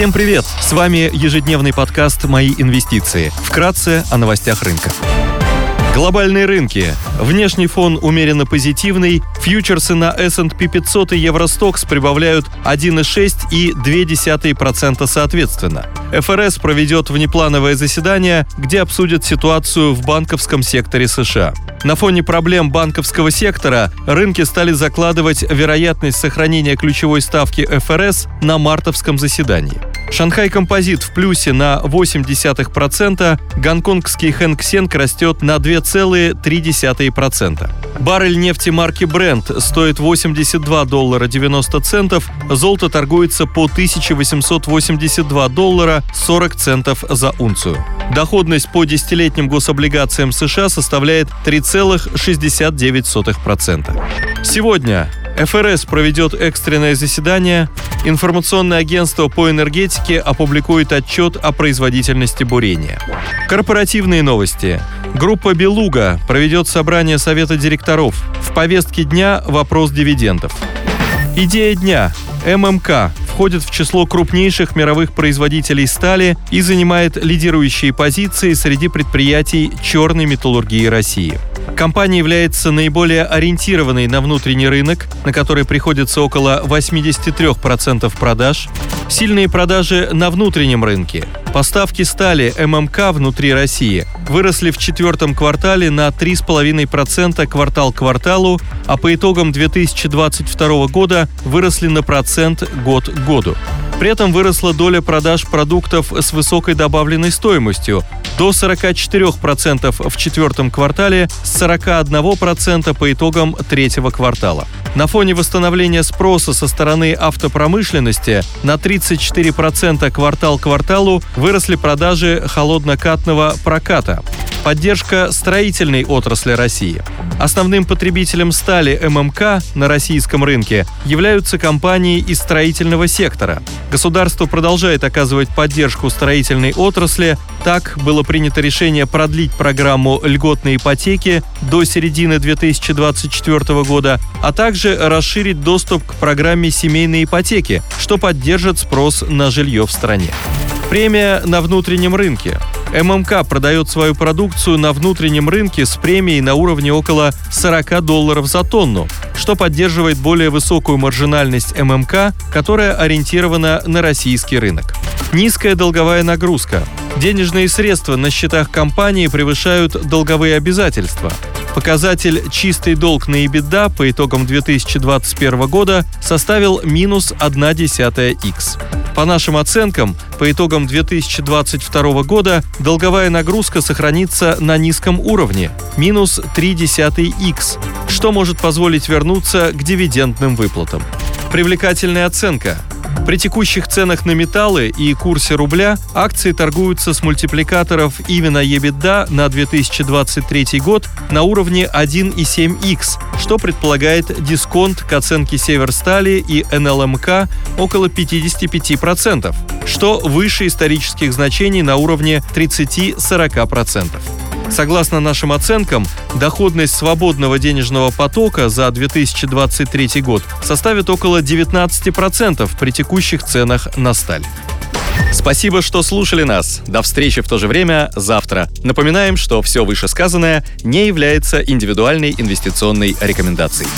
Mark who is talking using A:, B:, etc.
A: Всем привет! С вами ежедневный подкаст «Мои инвестиции». Вкратце о новостях рынка. Глобальные рынки. Внешний фон умеренно позитивный. Фьючерсы на S&P 500 и Евростокс прибавляют 1,6 и 0,2% соответственно. ФРС проведет внеплановое заседание, где обсудят ситуацию в банковском секторе США. На фоне проблем банковского сектора рынки стали закладывать вероятность сохранения ключевой ставки ФРС на мартовском заседании. Шанхай Композит в плюсе на 0,8%, гонконгский Хэнк Сенг растет на 2,3%. Баррель нефти марки Brent стоит 82 доллара 90 центов, золото торгуется по 1882 доллара 40 центов за унцию. Доходность по десятилетним гособлигациям США составляет 3,69%. Сегодня ФРС проведет экстренное заседание, информационное агентство по энергетике опубликует отчет о производительности бурения. Корпоративные новости. Группа «Белуга» проведет собрание Совета директоров. В повестке дня вопрос дивидендов. Идея дня. ММК входит в число крупнейших мировых производителей стали и занимает лидирующие позиции среди предприятий черной металлургии России. Компания является наиболее ориентированной на внутренний рынок, на который приходится около 83% продаж, сильные продажи на внутреннем рынке. Поставки стали ММК внутри России выросли в четвертом квартале на 3,5% квартал к кварталу, а по итогам 2022 года выросли на процент год к году. При этом выросла доля продаж продуктов с высокой добавленной стоимостью до 44% в четвертом квартале с 41% по итогам третьего квартала. На фоне восстановления спроса со стороны автопромышленности на 34% квартал кварталу выросли продажи холоднокатного проката. Поддержка строительной отрасли России. Основным потребителем стали ММК на российском рынке являются компании из строительного сектора. Государство продолжает оказывать поддержку строительной отрасли. Так было принято решение продлить программу льготной ипотеки до середины 2024 года, а также расширить доступ к программе семейной ипотеки, что поддержит спрос на жилье в стране. Премия на внутреннем рынке. ММК продает свою продукцию на внутреннем рынке с премией на уровне около 40 долларов за тонну, что поддерживает более высокую маржинальность ММК, которая ориентирована на российский рынок. Низкая долговая нагрузка. Денежные средства на счетах компании превышают долговые обязательства. Показатель «чистый долг на EBITDA» по итогам 2021 года составил минус 1,1x. По нашим оценкам, по итогам 2022 года долговая нагрузка сохранится на низком уровне – минус 0,3x, что может позволить вернуться к дивидендным выплатам. Привлекательная оценка – при текущих ценах на металлы и курсе рубля акции торгуются с мультипликаторов именно EBITDA на 2023 год на уровне 1,7x, что предполагает дисконт к оценке Северстали и НЛМК около 55%, что выше исторических значений на уровне 30-40%. Согласно нашим оценкам, доходность свободного денежного потока за 2023 год составит около 19% при текущих ценах на сталь. Спасибо, что слушали нас. До встречи в то же время завтра. Напоминаем, что все вышесказанное не является индивидуальной инвестиционной рекомендацией.